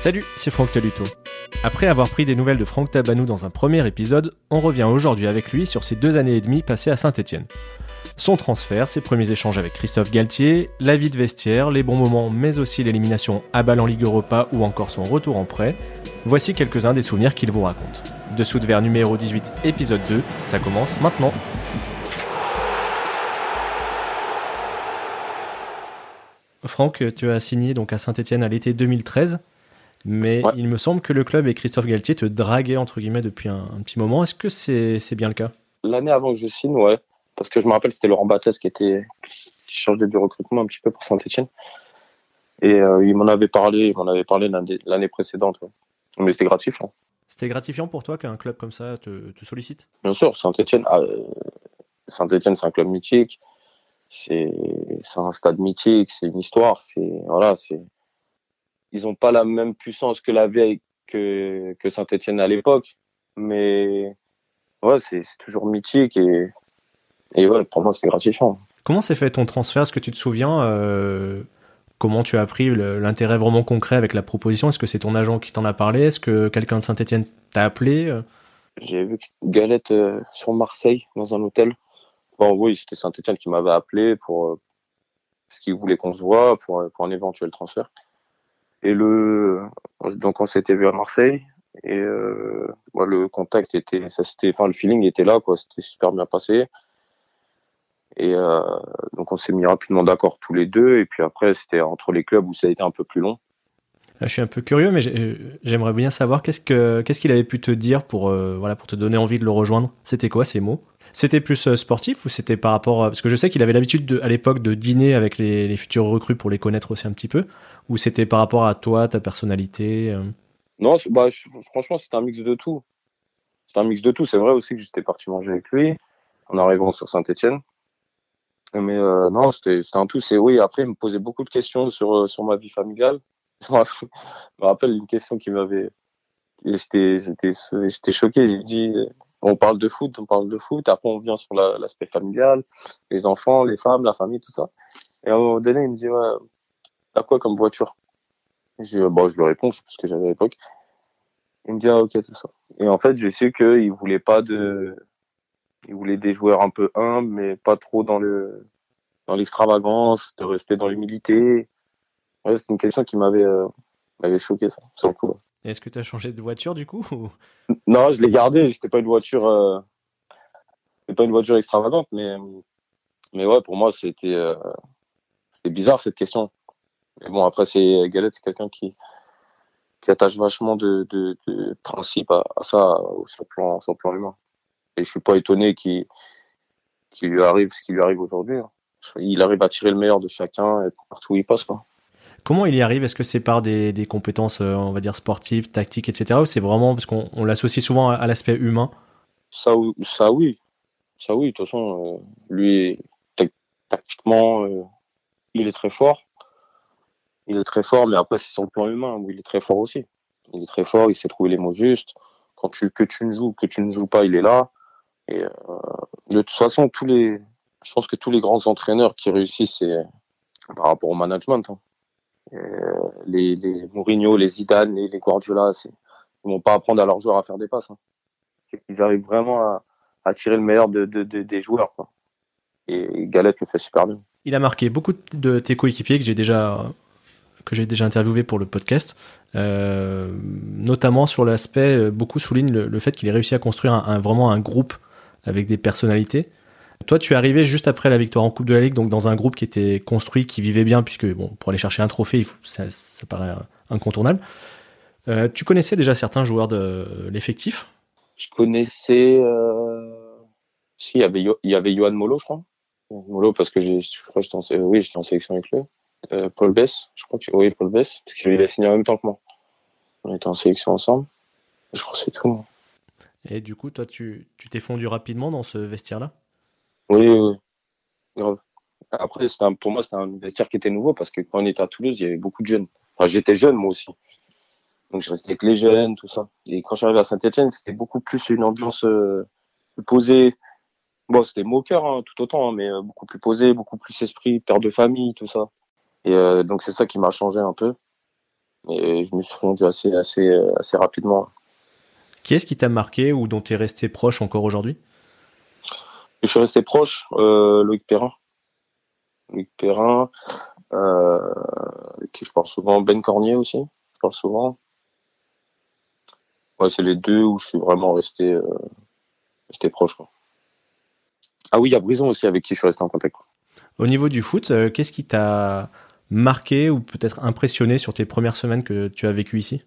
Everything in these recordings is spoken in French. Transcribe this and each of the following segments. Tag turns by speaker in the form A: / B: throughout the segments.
A: Salut, c'est Franck Taluto. Après avoir pris des nouvelles de Franck Tabanou dans un premier épisode, on revient aujourd'hui avec lui sur ses deux années et demie passées à Saint-Etienne. Son transfert, ses premiers échanges avec Christophe Galtier, la vie de vestiaire, les bons moments, mais aussi l'élimination à balle en Ligue Europa ou encore son retour en prêt, voici quelques-uns des souvenirs qu'il vous raconte. Dessous de verre numéro 18, épisode 2, ça commence maintenant. Franck, tu as signé donc à Saint-Etienne à l'été 2013. Mais il me semble que le club et Christophe Galtier te draguaient entre guillemets depuis un, petit moment. Est-ce que c'est bien le cas?
B: L'année avant que je signe, ouais. Parce que je me rappelle, c'était Laurent Battès qui était qui changeait du recrutement un petit peu pour Saint-Etienne. Et euh, il m'en avait parlé, il m'en avait parlé l'année précédente. Mais c'était gratifiant.
A: C'était gratifiant pour toi qu'un club comme ça te, te sollicite?
B: Bien sûr, Saint-Etienne, ah, euh, Saint-Etienne, c'est un club mythique. C'est un stade mythique, c'est une histoire. C'est voilà, c'est ils n'ont pas la même puissance que la vieille que, que Saint-Etienne à l'époque. Mais ouais, c'est toujours mythique et, et ouais, pour moi, c'est gratifiant.
A: Comment s'est fait ton transfert? Est-ce que tu te souviens euh, comment tu as appris l'intérêt vraiment concret avec la proposition? Est-ce que c'est ton agent qui t'en a parlé? Est-ce que quelqu'un de Saint-Etienne t'a appelé
B: J'ai vu Galette euh, sur Marseille dans un hôtel. Bon, oui, c'était Saint-Etienne qui m'avait appelé pour euh, ce qu'il voulait qu'on se voit pour, pour un éventuel transfert. Et le, donc on s'était vu à Marseille et euh, le contact était, ça c'était, enfin le feeling était là quoi, c'était super bien passé. Et euh, donc on s'est mis rapidement d'accord tous les deux et puis après c'était entre les clubs où ça a été un peu plus long.
A: je suis un peu curieux, mais j'aimerais bien savoir qu'est-ce que qu'est-ce qu'il avait pu te dire pour euh, voilà pour te donner envie de le rejoindre. C'était quoi ces mots? C'était plus sportif ou c'était par rapport parce que je sais qu'il avait l'habitude à l'époque de dîner avec les, futurs recrues pour les connaître aussi un petit peu. Ou c'était par rapport à toi, ta personnalité euh?
B: Non, bah, franchement, c'était un mix de tout. C'était un mix de tout. C'est vrai aussi que j'étais parti manger avec lui en arrivant sur Saint-Etienne. Mais euh, non, c'était un tout. C'est oui. Après, il me posait beaucoup de questions sur, euh, sur ma vie familiale. je me rappelle une question qui m'avait. J'étais choqué. Il dit on parle de foot, on parle de foot. Après, on vient sur l'aspect familial, les enfants, les femmes, la famille, tout ça. Et à un moment donné, il me dit ouais, T'as quoi comme voiture? Je, bon, je lui réponds, parce que j'avais à l'époque. Il me dit, ah, ok, tout ça. Et en fait, j'ai su qu'il voulait pas de, il voulait des joueurs un peu humbles, mais pas trop dans le, dans l'extravagance, de rester dans l'humilité. Ouais, c'est une question qui m'avait, euh, choqué, ça, sur le coup.
A: Est-ce que tu as changé de voiture, du coup?
B: Non, je l'ai gardé. C'était pas une voiture, euh... pas une voiture extravagante, mais, mais ouais, pour moi, c'était, euh... c'était bizarre, cette question. Mais bon, après, c'est Galette, c'est quelqu'un qui, qui attache vachement de, de, de principe à, ça sur le plan, sur le plan humain. Et je suis pas étonné qu'il lui arrive ce qui lui arrive aujourd'hui. Hein. Il arrive à tirer le meilleur de chacun et partout où il passe. Quoi.
A: Comment il y arrive? Est-ce que c'est par des, des, compétences, euh, on va dire, sportives, tactiques, etc. Ou c'est vraiment parce qu'on on, l'associe souvent à, l'aspect humain?
B: Ça, ça, oui. Ça, oui. De toute façon, euh, lui, tactiquement, euh, il est très fort il est très fort, mais après, c'est son plan humain où il est très fort aussi. Il est très fort, il sait trouver les mots justes. Quand tu, que tu ne joues, que tu ne joues pas, il est là. Euh, de toute façon, tous les, je pense que tous les grands entraîneurs qui réussissent, c'est par rapport au management. Hein. les, les Mourinho, les Zidane, les, Guardiola, ils vont pas apprendre à leurs joueurs à faire des passes. Hein. Ils arrivent vraiment à, à, tirer le meilleur de, de, des joueurs. Et Galette le fait super bien.
A: Il a marqué beaucoup de tes coéquipiers que j'ai déjà que j'ai déjà interviewé pour le podcast, euh, notamment sur l'aspect, euh, beaucoup soulignent le, fait qu'il ait réussi à construire vraiment un groupe avec des personnalités. Toi, tu es arrivé juste après la victoire en Coupe de la Ligue, donc dans un groupe qui était construit, qui vivait bien, puisque bon, pour aller chercher un trophée, ça, paraît incontournable. Euh, tu connaissais déjà certains joueurs de l'effectif?
B: Je connaissais. Euh... Si, il y avait, il y avait Johan Molo, je crois. Molo, parce que je crois que j'étais en, en sélection avec lui. Euh, Paul Bess, je crois que oui, Paul Bess, parce qu'il a signé en même temps que moi. On était en sélection ensemble. Je crois que c'est tout.
A: Et du coup, toi, tu t'es fondu rapidement dans ce vestiaire-là?
B: Oui, oui, grave. Après, un, pour moi, c'était un vestiaire qui était nouveau parce que quand on était à Toulouse, il y avait beaucoup de jeunes. Enfin, j'étais jeune moi aussi. Donc, je restais avec les jeunes, tout ça. Et quand je suis arrivé à Saint-Etienne, c'était beaucoup plus une ambiance euh, posée. Bon, c'était moqueur hein, tout autant, hein, mais euh, beaucoup plus posé, beaucoup plus esprit, père de famille, tout ça. Et euh, donc c'est ça qui m'a changé un peu. Et je me suis rendu assez, assez, assez rapidement.
A: Qui est-ce qui t'a marqué ou dont tu es resté proche encore aujourd'hui?
B: Je suis resté proche, euh, Loïc Perrin. Loïc Perrin, euh, qui je parle souvent, Ben Cornier aussi, je parle souvent. Ouais, c'est les deux où je suis vraiment resté, euh, resté proche. Quoi. Ah oui, il y a Brison aussi avec qui je suis resté en contact.
A: Au niveau du foot, euh, qu'est-ce qui t'a marqué ou peut-être impressionné sur tes premières semaines que tu as vécues ici?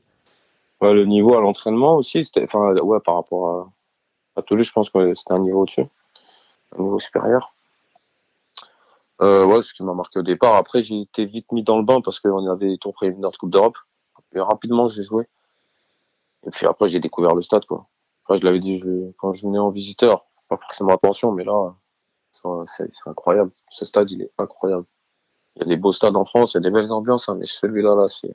B: Le niveau à l'entraînement aussi, enfin, ouais, par rapport à, à Toulouse, je pense que c'était un niveau au-dessus, un niveau supérieur. Euh, ouais, ce qui m'a marqué au départ. Après, j'ai été vite mis dans le bain parce qu'on avait des tours préliminaires de Coupe d'Europe. Et rapidement, j'ai joué. Et puis après, j'ai découvert le stade, quoi. Je l'avais dit quand je venais en visiteur. Pas forcément attention, mais là, c'est incroyable. Ce stade, il est incroyable. Il y a des beaux stades en France, il y a des belles ambiances, hein, mais celui-là, là, c'est,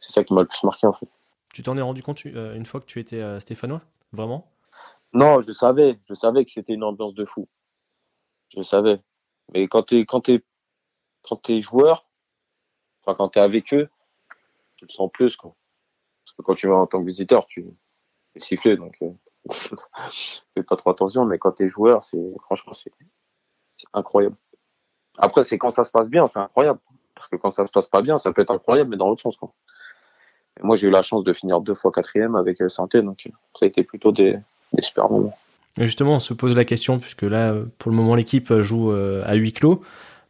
B: ça qui m'a le plus marqué, en fait.
A: Tu t'en es rendu compte euh, une fois que tu étais euh, stéphanois? Vraiment?
B: Non, je savais. Je savais que c'était une ambiance de fou. Je savais. Mais quand tu es, quand es, quand es joueur, enfin, quand tu es avec eux, tu le sens plus. Quoi. Parce que quand tu vas en tant que visiteur, tu es sifflé. Donc, euh, fais pas trop attention. Mais quand tu es joueur, c'est franchement, c'est incroyable. Après, c'est quand ça se passe bien, c'est incroyable. Parce que quand ça se passe pas bien, ça peut être incroyable, mais dans l'autre sens. Quoi moi, j'ai eu la chance de finir deux fois quatrième avec euh, Santé, donc euh, ça a été plutôt des, super moments.
A: Et justement, on se pose la question, puisque là, pour le moment, l'équipe joue euh, à huis clos,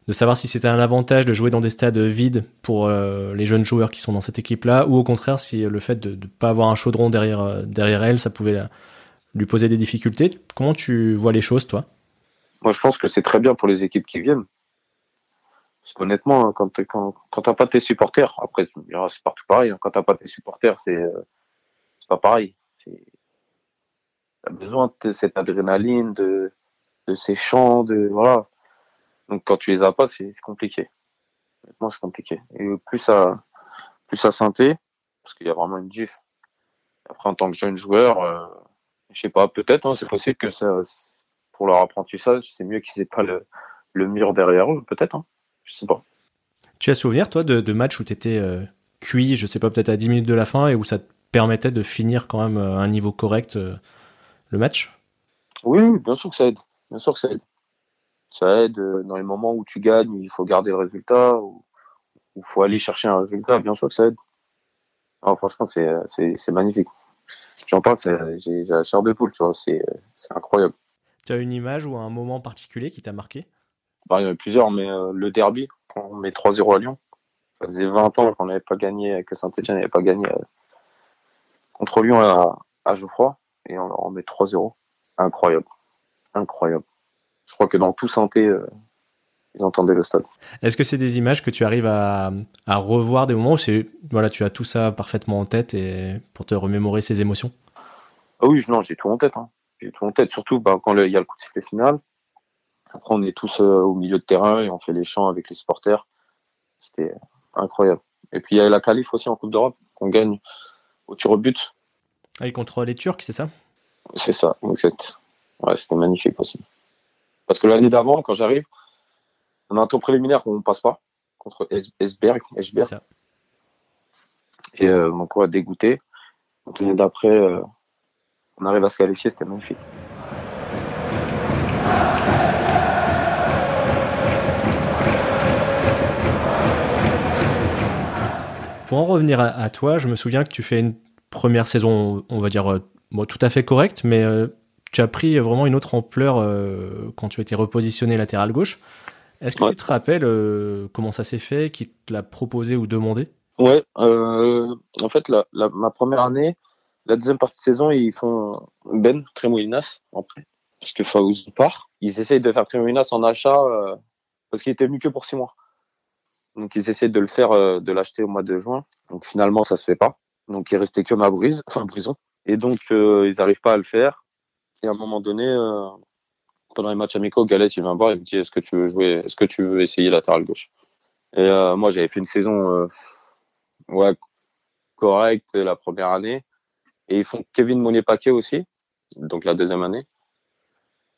A: de savoir si c'était un avantage de jouer dans des stades vides pour les jeunes joueurs qui sont dans cette équipe-là, ou au contraire, si le fait de ne pas avoir un chaudron derrière, derrière elle, ça pouvait lui poser des difficultés. Comment tu vois les choses, toi?
B: Moi, je pense que c'est très bien pour les équipes qui viennent honnêtement, hein, quand, quand, quand t'as pas tes supporters, après, c'est partout pareil, hein, quand t'as pas tes supporters, c'est euh, pas pareil. T'as besoin de cette adrénaline, de, de ces chants, de, voilà. Donc, quand tu les as pas, c'est compliqué. Honnêtement, c'est compliqué. Et plus ça, plus ça synthé, parce qu'il y a vraiment une gif. Après, en tant que jeune joueur, euh, je sais pas, peut-être, hein, c'est possible que ça, pour leur apprentissage, c'est mieux qu'ils aient pas le, le mur derrière eux, peut-être. Je sais pas.
A: Tu as souvenir, toi, de, de matchs où tu étais euh, cuit, je sais pas, peut-être à 10 minutes de la fin et où ça te permettait de finir quand même euh, à un niveau correct euh, le match?
B: Oui, bien sûr que ça aide. Bien sûr que ça aide. Ça aide dans les moments où tu gagnes, il faut garder le résultat, ou il faut aller chercher un résultat. Bien sûr que ça aide. franchement, c'est magnifique. J'en parle, j'ai la chair de poule, tu vois, c'est incroyable.
A: Tu as une image ou un moment particulier qui t'a marqué?
B: Bah, il y en a plusieurs, mais euh, le derby, on met 3-0 à Lyon. Ça faisait 20 ans qu'on n'avait pas gagné, que Saint-Etienne n'avait pas gagné euh, contre Lyon à, à Geoffroy, et on leur met 3-0. Incroyable. Incroyable. Je crois que dans tout Santé, euh, ils entendaient le stade.
A: Est-ce que c'est des images que tu arrives à, à revoir des moments où c'est, voilà, tu as tout ça parfaitement en tête et pour te remémorer ces émotions?
B: Ah Oui, non, j'ai tout en tête. Hein. J'ai tout en tête, surtout bah, quand il y a le coup de sifflet final. Après, on est tous euh, au milieu de terrain et on fait les chants avec les supporters. C'était incroyable. Et puis, il y a la qualif aussi en Coupe d'Europe qu'on gagne au tir au but.
A: Ah, contre les Turcs, c'est ça?
B: C'est ça, exact. Ouais, c'était magnifique aussi. Parce que l'année d'avant, quand j'arrive, on a un tour préliminaire qu'on ne passe pas contre Esberg. Ça. Et euh, on pourrait dégoûter. L'année d'après, euh, on arrive à se qualifier, c'était magnifique.
A: Pour en revenir à, toi, je me souviens que tu fais une première saison, on va dire, euh, tout à fait correcte, mais euh, tu as pris vraiment une autre ampleur euh, quand tu as été repositionné latéral gauche. Est-ce que tu te rappelles comment ça s'est fait, qui te l'a proposé ou demandé?
B: Ouais, en fait, ma première année, la deuxième partie de saison, ils font Ben Tremoulinas après, parce que Faouz part. Ils essayent de faire Tremoulinas en achat parce qu'il était venu que pour six mois. Donc ils essaient de le faire, euh, de l'acheter au mois de juin. Donc finalement ça se fait pas. Donc il restait que ma brise, enfin brison. Et donc euh, ils n'arrivent pas à le faire. Et à un moment donné, euh, pendant les matchs amicaux, Galette il vient me voir et me dit est-ce que tu veux jouer, est-ce que tu veux essayer latéral gauche? Et moi j'avais fait une saison correcte la première année. Et ils font Kevin Monnier-Paquet aussi, donc la deuxième année.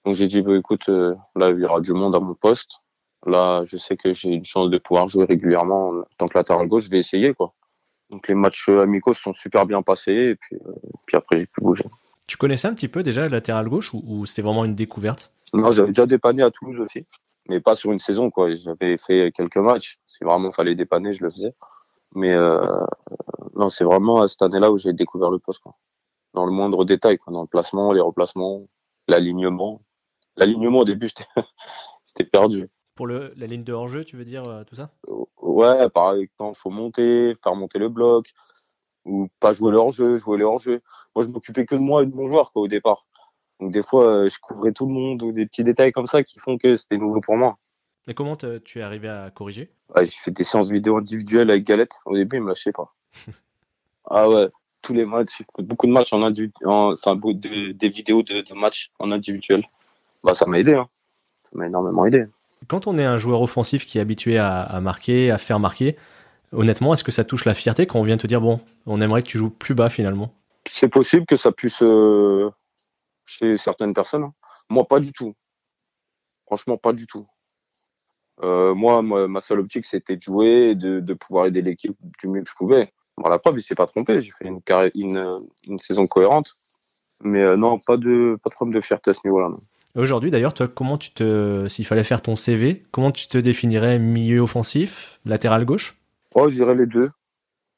B: Donc j'ai dit bah, écoute, là il y aura du monde à mon poste Là, je sais que j'ai une chance de pouvoir jouer régulièrement en tant que latéral gauche. Je vais essayer, quoi. Donc les matchs amicaux se sont super bien passés et puis, puis après j'ai pu bouger.
A: Tu connaissais un petit peu déjà le latéral gauche ou, ou c'était vraiment une découverte?
B: Non, j'avais déjà dépanné à Toulouse aussi, mais pas sur une saison quoi. J'avais fait quelques matchs. Si vraiment fallait dépanner, je le faisais. Mais euh, non, c'est vraiment à cette année-là où j'ai découvert le poste quoi. Dans le moindre détail, quoi. dans le placement, les replacements, l'alignement. L'alignement au début, j'étais perdu.
A: Pour le, la ligne de hors-jeu, tu veux dire euh, tout ça?
B: Ouais, par exemple, faut monter, faire monter le bloc, ou pas jouer le hors-jeu, jouer le hors-jeu. Moi, je m'occupais que de moi et de mon joueur quoi, au départ. Donc des fois, euh, je couvrais tout le monde ou des petits détails comme ça qui font que c'était nouveau pour moi.
A: Mais comment tu es arrivé à corriger?
B: Ouais, J'ai fait des séances vidéo individuelles avec Galette. Au début, il me lâchait pas. ah ouais, tous les matchs, beaucoup de matchs en individuel, enfin de, des vidéos de, de, matchs en individuel. Bah ça m'a aidé, hein. ça m'a énormément aidé.
A: Quand on est un joueur offensif qui est habitué à, marquer, à faire marquer, honnêtement, est-ce que ça touche la fierté quand on vient te dire bon, on aimerait que tu joues plus bas finalement?
B: C'est possible que ça puisse euh, chez certaines personnes. Hein. Moi, pas du tout. Franchement, pas du tout. Euh, moi, ma seule optique, c'était de jouer et de, pouvoir aider l'équipe du mieux que je pouvais. Bon, la preuve, il s'est pas trompé. J'ai fait une, saison cohérente. Mais euh, non, pas de, pas de problème de fierté à ce niveau-là.
A: Aujourd'hui, d'ailleurs, toi, comment tu te, s'il fallait faire ton CV, comment tu te définirais milieu offensif, latéral gauche?
B: Oh, je dirais les deux.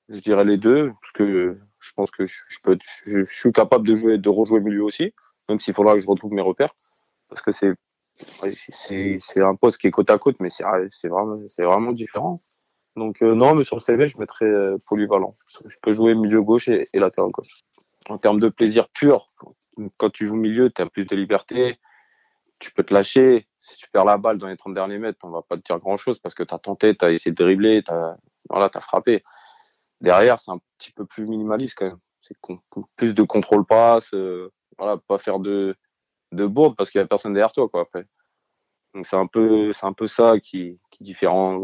B: Je dirais les deux, parce que je pense que je, suis capable de jouer, de rejouer milieu aussi, même s'il faudra que je retrouve mes repères, parce que c'est c'est un poste qui est côte à côte, mais c'est vraiment, vraiment différent. Donc euh, non, mais sur le CV, je mettrais euh, polyvalent. Je peux jouer milieu gauche et, et latéral gauche. En termes de plaisir pur, quand tu joues milieu, tu as plus de liberté, tu peux te lâcher. Si tu perds la balle dans les 30 derniers mètres, on va pas te dire grand-chose parce que tu as tenté, tu as essayé de dribbler, tu as, voilà, frappé. Derrière, c'est un petit peu plus minimaliste quand même. C'est plus de contrôle passe, euh, voilà, pas faire de, de parce qu'il y a personne derrière toi quoi après. Donc c'est un peu un peu ça qui qui est différent.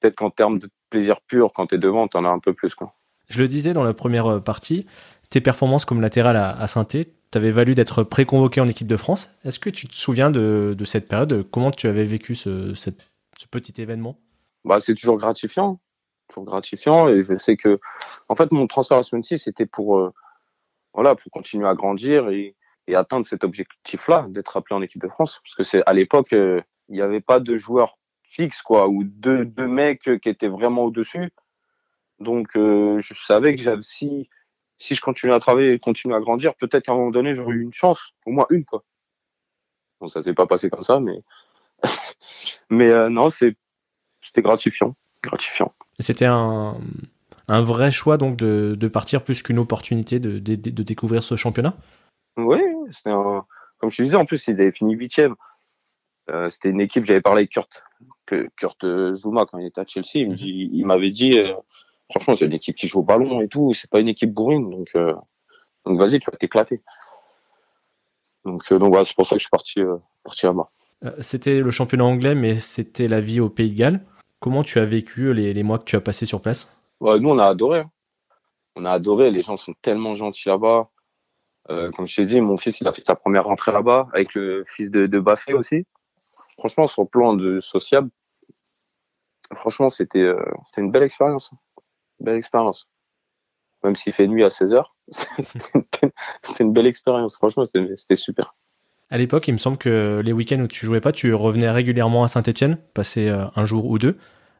B: Peut-être qu'en termes de plaisir pur quand tu es devant, tu en as un peu plus quoi.
A: Je le disais dans la première euh, partie, tes performances comme latéral à, à Saint-Étienne t'avais valu d'être préconvoqué en équipe de France. Est-ce que tu te souviens de, cette période? Comment tu avais vécu ce, petit événement?
B: Bah, C'est toujours gratifiant. Toujours gratifiant. Et je sais que, en fait, mon transfert à Swansea, c'était pour, euh, voilà, pour continuer à grandir et, atteindre cet objectif-là, d'être appelé en équipe de France. Parce que c'est à l'époque, euh, il n'y avait pas de joueurs fixes, quoi, ou deux mecs qui étaient vraiment au-dessus. Donc, euh, je savais que j'avais, si, si je continue à travailler et continue à grandir, peut-être qu'à un moment donné, j'aurais eu une chance, au moins une, quoi. Bon, ça s'est pas passé comme ça, mais, mais euh, non, c'est, c'était gratifiant, gratifiant.
A: C'était un, un vrai choix donc de, de partir plus qu'une opportunité de, de, de, découvrir ce championnat?
B: Oui, c'était un, comme je te disais, en plus ils avaient fini huitième. Euh, c'était une équipe, j'avais parlé avec Kurt, que, Kurt Zuma quand il était à Chelsea, il, me dit, il m'avait dit, euh, franchement c'est une équipe qui joue au ballon et tout, c'est pas une équipe bourrine, donc euh, donc vas-y, tu vas t'éclater. Donc donc voilà, c'est pour ça que je suis parti parti là-bas.
A: C'était le championnat anglais, mais c'était la vie au Pays de Galles. Comment tu as vécu les, les mois que tu as passés sur place?
B: Ouais, Nous, on a adoré. Hein. On a adoré. Les gens sont tellement gentils là-bas. Euh, comme je t'ai dit, mon fils, il a fait sa première rentrée là-bas avec le fils de, de Baffé aussi. Franchement, sur le plan de sociable, franchement, c'était euh, c'était une belle expérience. Belle expérience. Même s'il fait nuit à 16 heures, c'était une belle expérience. Franchement, c'était super.
A: À l'époque, il me semble que les week-ends où tu jouais pas, tu revenais régulièrement à Saint-Etienne, passer euh, un jour ou deux.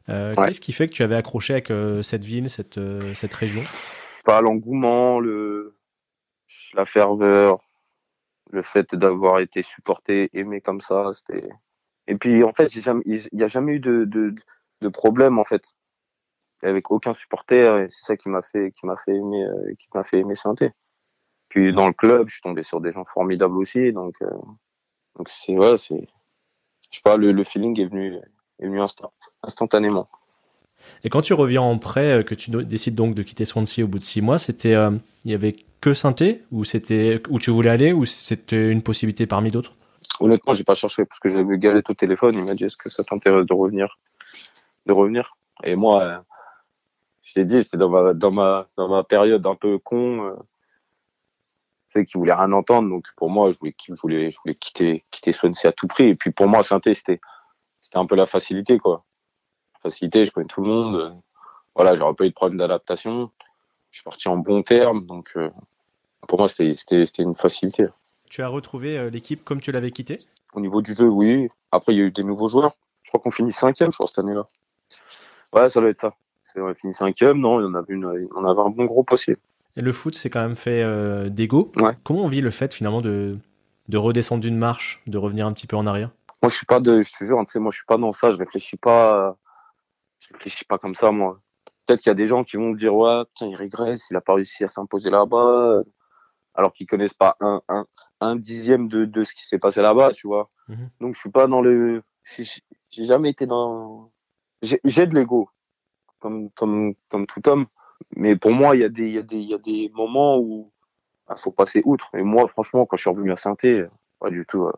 A: Euh, ouais. Qu'est-ce qui fait que tu avais accroché avec euh, cette ville, cette, euh, cette région?
B: Pas l'engouement, le, la ferveur, le fait d'avoir été supporté, aimé comme ça. C'était. Et puis en fait, il n'y a jamais eu de, de, de, problème en fait avec aucun supporter. Et c'est ça qui m'a fait, qui m'a fait aimer, qui m'a fait aimer saint puis dans le club, je suis tombé sur des gens formidables aussi, donc euh, donc c'est ouais, c'est je sais pas, le, le, feeling est venu est venu instant, instantanément.
A: Et quand tu reviens en prêt, que tu décides donc de quitter Swansea au bout de six mois, c'était euh, il y avait que Sainté ou c'était où tu voulais aller ou c'était une possibilité parmi d'autres?
B: Honnêtement, j'ai pas cherché parce que j'avais Galette au téléphone. Il m'a dit est-ce que ça t'intéresse de revenir, de revenir? Et moi, euh, je t'ai dit, c'était dans ma dans ma dans ma période un peu con. Euh, sais, qui voulait rien entendre. Donc pour moi, je voulais, je voulais, je voulais quitter, quitter Swansea à tout prix. Et puis pour moi, Sainté, c'était, c'était un peu la facilité, quoi. facilité, je connais tout le monde. voilà, j'aurais pas eu de problème d'adaptation. Je suis parti en bon terme, donc pour moi, c'était une facilité.
A: Tu as retrouvé l'équipe comme tu l'avais quitté
B: Au niveau du jeu, oui. Après, il y a eu des nouveaux joueurs. Je crois qu'on finit cinquième, je crois, cette année-là. Ouais, ça doit être ça. On a fini cinquième, non, on avait, une, on avait un bon groupe aussi.
A: Et le foot, c'est quand même fait euh, d'ego. Comment on vit le fait finalement de, de redescendre d'une marche, de revenir un petit peu en arrière?
B: Moi, je suis pas de, je te jure, moi, je suis pas dans ça. Je réfléchis pas, je réfléchis pas comme ça, moi. Peut-être qu'il y a des gens qui vont me dire, ouais, tiens, il régresse, il a pas réussi à s'imposer là-bas, alors qu'ils connaissent pas un, un, un dixième de, de ce qui s'est passé là-bas, tu vois. Mhm. Donc, je suis pas dans le, j'ai jamais été dans, j'ai de l'ego, comme, tout homme. Mais pour moi, il y, a des, moments où il bah, faut passer outre. Et moi, franchement, quand je suis revenu à Sainté, pas du tout. Euh,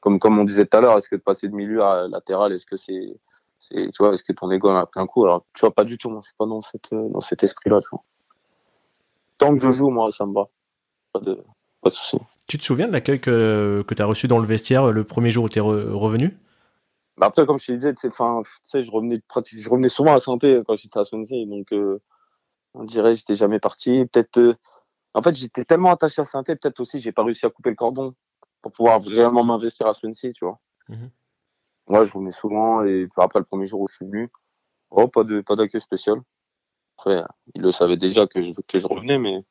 B: comme, on disait tout à l'heure, est-ce que de passer de milieu à latéral, est-ce que c'est, tu vois, est-ce que ton ego a pris un coup? Alors, tu vois, pas du tout. Moi, je suis pas dans, dans cet esprit-là. Tant que je joue, moi, ça me va. Pas de, pas de souci.
A: Tu te souviens de l'accueil que tu as reçu dans le vestiaire le premier jour où tu es revenu?
B: Bah après, comme je te disais, fin, je revenais, je revenais souvent à Santé quand j'étais à Swansea, donc euh, on dirait que j'étais jamais parti. Peut-être, euh, en fait, j'étais tellement attaché à Santé, peut-être aussi j'ai pas réussi à couper le cordon pour pouvoir vraiment m'investir à Swansea, tu vois. Mmh Moi, je revenais souvent et après le premier jour où je suis venu, oh, pas de pas d'accueil spécial. Après, il le savait déjà que je, que je revenais, mais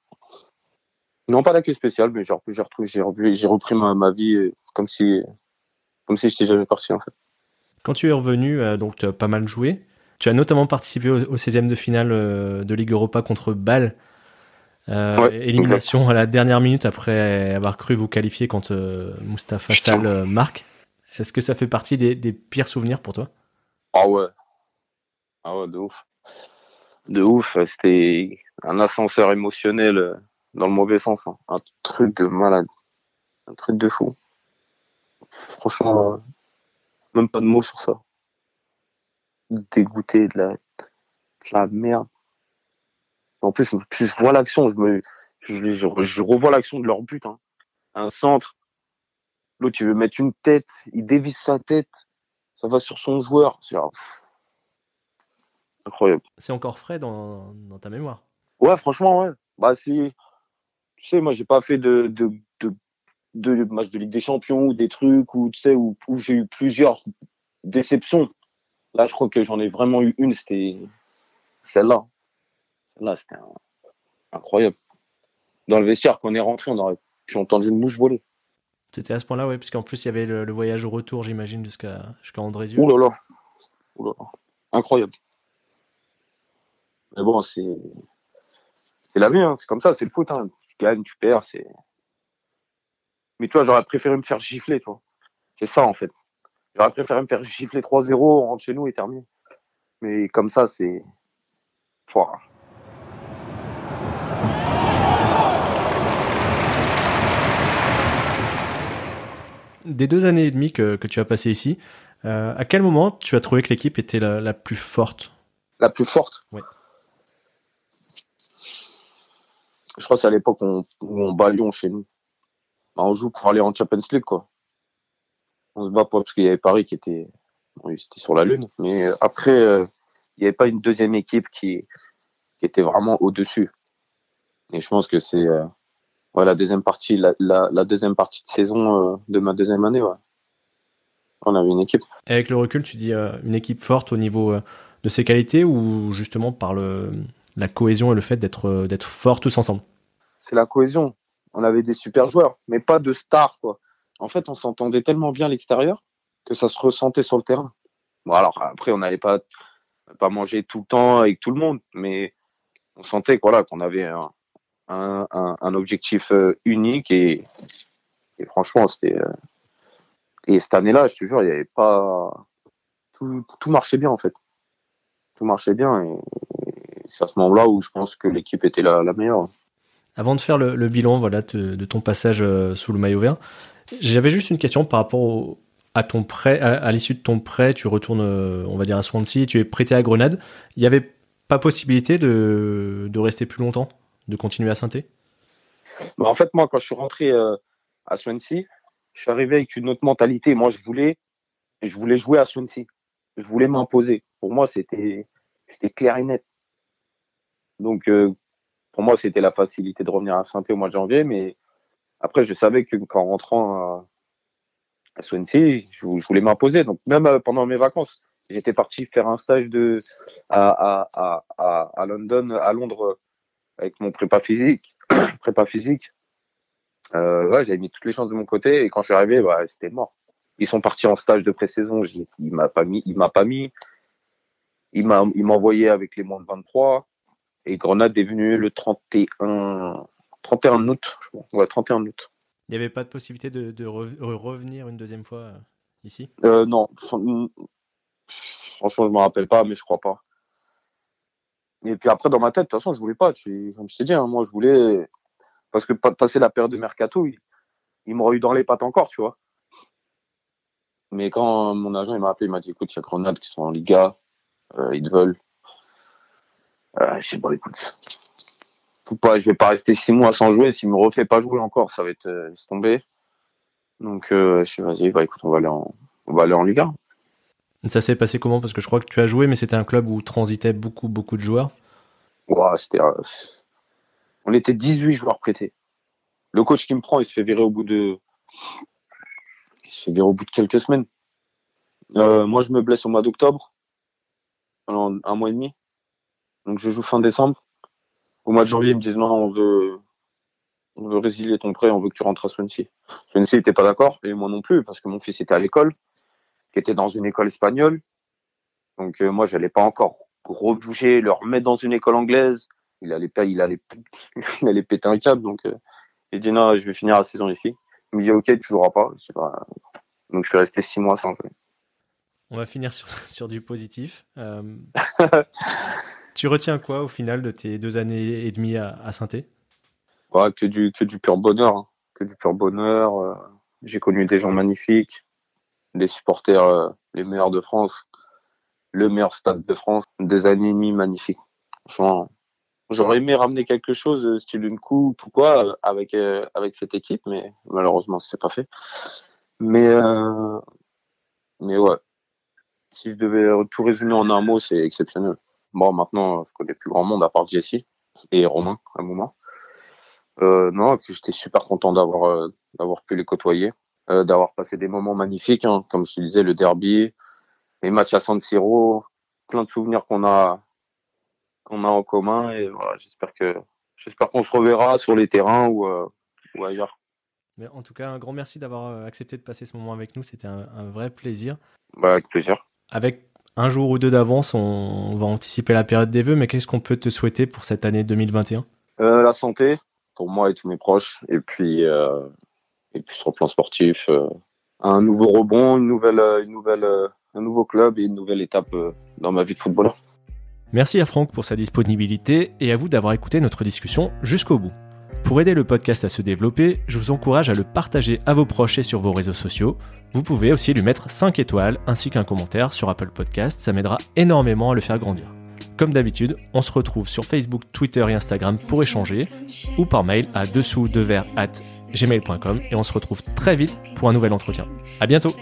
B: non, pas d'accueil spécial, mais j'ai repris, j'ai repris, j'ai repris ma, ma vie euh, comme si, comme si j'étais jamais parti en fait.
A: Quand tu es revenu, euh, donc tu as pas mal joué. Tu as notamment participé au, 16e de finale euh, de Ligue Europa contre Bâle. Euh, élimination à la dernière minute après avoir cru vous qualifier quand Mustapha Sall marque. Est-ce que ça fait partie des, pires souvenirs pour toi?
B: Ah ouais. Ah ouais, de ouf. De ouf. C'était un ascenseur émotionnel dans le mauvais sens. Hein. Un truc de malade. Un truc de fou. Franchement, même pas de mots sur ça. Dégoûté de la, la merde. En plus, je vois l'action, je me, je, revois l'action de leur but. Hein. Un centre. L'autre, il veut mettre une tête, il dévisse sa tête, ça va sur son joueur. C'est incroyable.
A: C'est encore frais dans, ta mémoire.
B: Ouais, franchement, ouais. Bah, tu sais, moi, j'ai pas fait de, de, de de matchs de Ligue des Champions ou des trucs où tu sais où, j'ai eu plusieurs déceptions. Là, je crois que j'en ai vraiment eu une, c'était celle-là. Celle-là, c'était incroyable. Dans le vestiaire, quand on est rentré, on aurait pu entendre une mouche voler.
A: C'était à ce point-là, oui, parce qu'en plus, il y avait le, voyage au retour, j'imagine, jusqu'à jusqu'à Andrézieux.
B: Ouh là là. Incroyable. Mais bon, c'est c'est la vie, hein. c'est comme ça, c'est le foot. Hein. Tu gagnes, tu perds, c'est mais toi, j'aurais préféré me faire gifler, toi. C'est ça, en fait. J'aurais préféré me faire gifler 3-0, on rentre chez nous et termine. Mais comme ça, c'est. Foire.
A: Des deux années et demie que, tu as passé ici, euh, à quel moment tu as trouvé que l'équipe était la, plus forte?
B: La plus forte?
A: Oui.
B: Je crois que c'est à l'époque où on bat Lyon chez nous. Bah, on joue pour aller en Champions League, quoi. On se bat pas parce qu'il y avait Paris qui était, c'était sur la lune. Mais euh, après, euh, il n'y avait pas une deuxième équipe qui, qui était vraiment au-dessus. Et je pense que c'est euh, la deuxième partie, la, la, deuxième partie de saison de ma deuxième année. Ouais. On avait une équipe.
A: avec le recul, tu dis une équipe forte au niveau de ses qualités ou justement par le, la cohésion et le fait d'être d'être forts tous ensemble?
B: C'est la cohésion on avait des super joueurs, mais pas de stars, quoi. En fait, on s'entendait tellement bien à l'extérieur que ça se ressentait sur le terrain. Bon, alors après, on n'allait pas, pas manger tout le temps avec tout le monde, mais on sentait voilà, qu'on avait un, un, un, objectif euh, unique et, et franchement, c'était. Euh, et cette année-là, je te jure, il n'y avait pas. Tout, tout, marchait bien, en fait. Tout marchait bien et, c'est à ce moment-là où je pense que l'équipe était la, la meilleure.
A: Avant de faire le, bilan voilà, de, ton passage euh, sous le maillot vert, j'avais juste une question par rapport à ton prêt. À, l'issue de ton prêt, tu retournes, euh, on va dire, à Swansea, tu es prêté à Grenade. Il n'y avait pas possibilité de, rester plus longtemps, de continuer à Sainté
B: bah, En fait, moi, quand je suis rentré euh, à Swansea, je suis arrivé avec une autre mentalité. Moi, je voulais, je voulais jouer à Swansea. Je voulais m'imposer. Pour moi, c'était clair et net. Donc, pour moi, c'était la facilité de revenir à saint au mois de janvier. Mais après, je savais qu'en rentrant à, Swansea, je, voulais m'imposer. Donc, même euh, pendant mes vacances, j'étais parti faire un stage de, à, à, à, à London, à Londres, avec mon prépa physique. prépa physique. Euh, ouais, j'avais mis toutes les chances de mon côté. Et quand je suis arrivé, bah, c'était mort. Ils sont partis en stage de pré-saison. Il m'a pas mis. Il m'a pas mis. Il m'a envoyé avec les moins de 23. Et Grenade est venu le 31, 31 août. Ouais, 31 août.
A: Il n'y avait pas de possibilité de, de revenir une deuxième fois euh, ici?
B: Euh, Non. Franchement, je me rappelle pas, mais je crois pas. Et puis après, dans ma tête, de toute façon, je voulais pas. Comme je t'ai dit, hein, moi, je voulais. Parce que passer la période de mercato, il, il m'aurait eu dans les pattes encore, tu vois. Mais quand mon agent il m'a appelé, il m'a dit écoute, il y a Grenade qui sont en Liga, euh, ils veulent. Euh, je sais pas, écoute. Faut pas, je vais pas rester six mois sans jouer. S'il me refait pas jouer encore, ça va être euh, tomber. Donc euh, je suis vas-y, bah écoute, on va aller en, on va aller en Liga.
A: Ça s'est passé comment? Parce que je crois que tu as joué, mais c'était un club où transitaient beaucoup, beaucoup de joueurs.
B: Ouais, c'était. On était 18 joueurs prêtés. Le coach qui me prend, il se fait virer au bout de il se fait virer au bout de quelques semaines. Euh, moi, je me blesse au mois d'octobre, pendant un mois et demi. Donc, je joue fin décembre. Au mois de janvier, ils me disent non, on veut, on veut résilier ton prêt, on veut que tu rentres à Swansea. Swansea n'était pas d'accord, et moi non plus, parce que mon fils était à l'école, qui était dans une école espagnole. Donc, euh, moi, j'allais pas encore rebouger, le remettre dans une école anglaise. Il allait, il allait, il allait péter un câble. Donc, euh, il dit non, je vais finir la saison ici. Il me dit ok, tu joueras pas. pas. Donc je suis resté six mois sans jouer.
A: On va finir sur, sur du positif. Euh, tu retiens quoi au final de tes deux années et demie à, à saint
B: ouais, que, du, que du pur bonheur. Hein. Que du pur bonheur. Euh, j'ai connu des gens magnifiques, des supporters euh, les meilleurs de France, le meilleur stade de France. Deux années et demie magnifiques. Franchement, J'aurais aimé ramener quelque chose, euh, style une coupe ou quoi, avec, avec cette équipe, mais malheureusement, c'est pas fait. Mais, mais ouais. Si je devais tout résumer en un mot, c'est exceptionnel. Bon, maintenant, je connais plus grand monde à part Jesse et Romain à un moment. Euh, non, j'étais super content d'avoir d'avoir pu les côtoyer, euh, d'avoir passé des moments magnifiques, hein, comme je te disais, le derby, les matchs à San Siro, plein de souvenirs qu'on a qu'on a en commun. Et voilà, j'espère que j'espère qu'on se reverra sur les terrains ou, euh, ou ailleurs.
A: Mais en tout cas, un grand merci d'avoir euh, accepté de passer ce moment avec nous. C'était un, vrai plaisir.
B: Bah, avec plaisir.
A: Avec un jour ou deux d'avance, on, va anticiper la période des vœux, mais qu'est-ce qu'on peut te souhaiter pour cette année 2021
B: euh, La santé, pour moi et tous mes proches. Et puis, euh, et puis sur le plan sportif, euh, un nouveau rebond, une nouvelle, une nouvelle, un nouveau club et une nouvelle étape dans ma vie de footballeur.
A: Merci à Franck pour sa disponibilité et à vous d'avoir écouté notre discussion jusqu'au bout. Pour aider le podcast à se développer, je vous encourage à le partager à vos proches et sur vos réseaux sociaux. Vous pouvez aussi lui mettre 5 étoiles ainsi qu'un commentaire sur Apple Podcast, ça m'aidera énormément à le faire grandir. Comme d'habitude, on se retrouve sur Facebook, Twitter et Instagram pour échanger ou par mail à dessous de at gmail.com et on se retrouve très vite pour un nouvel entretien. À bientôt!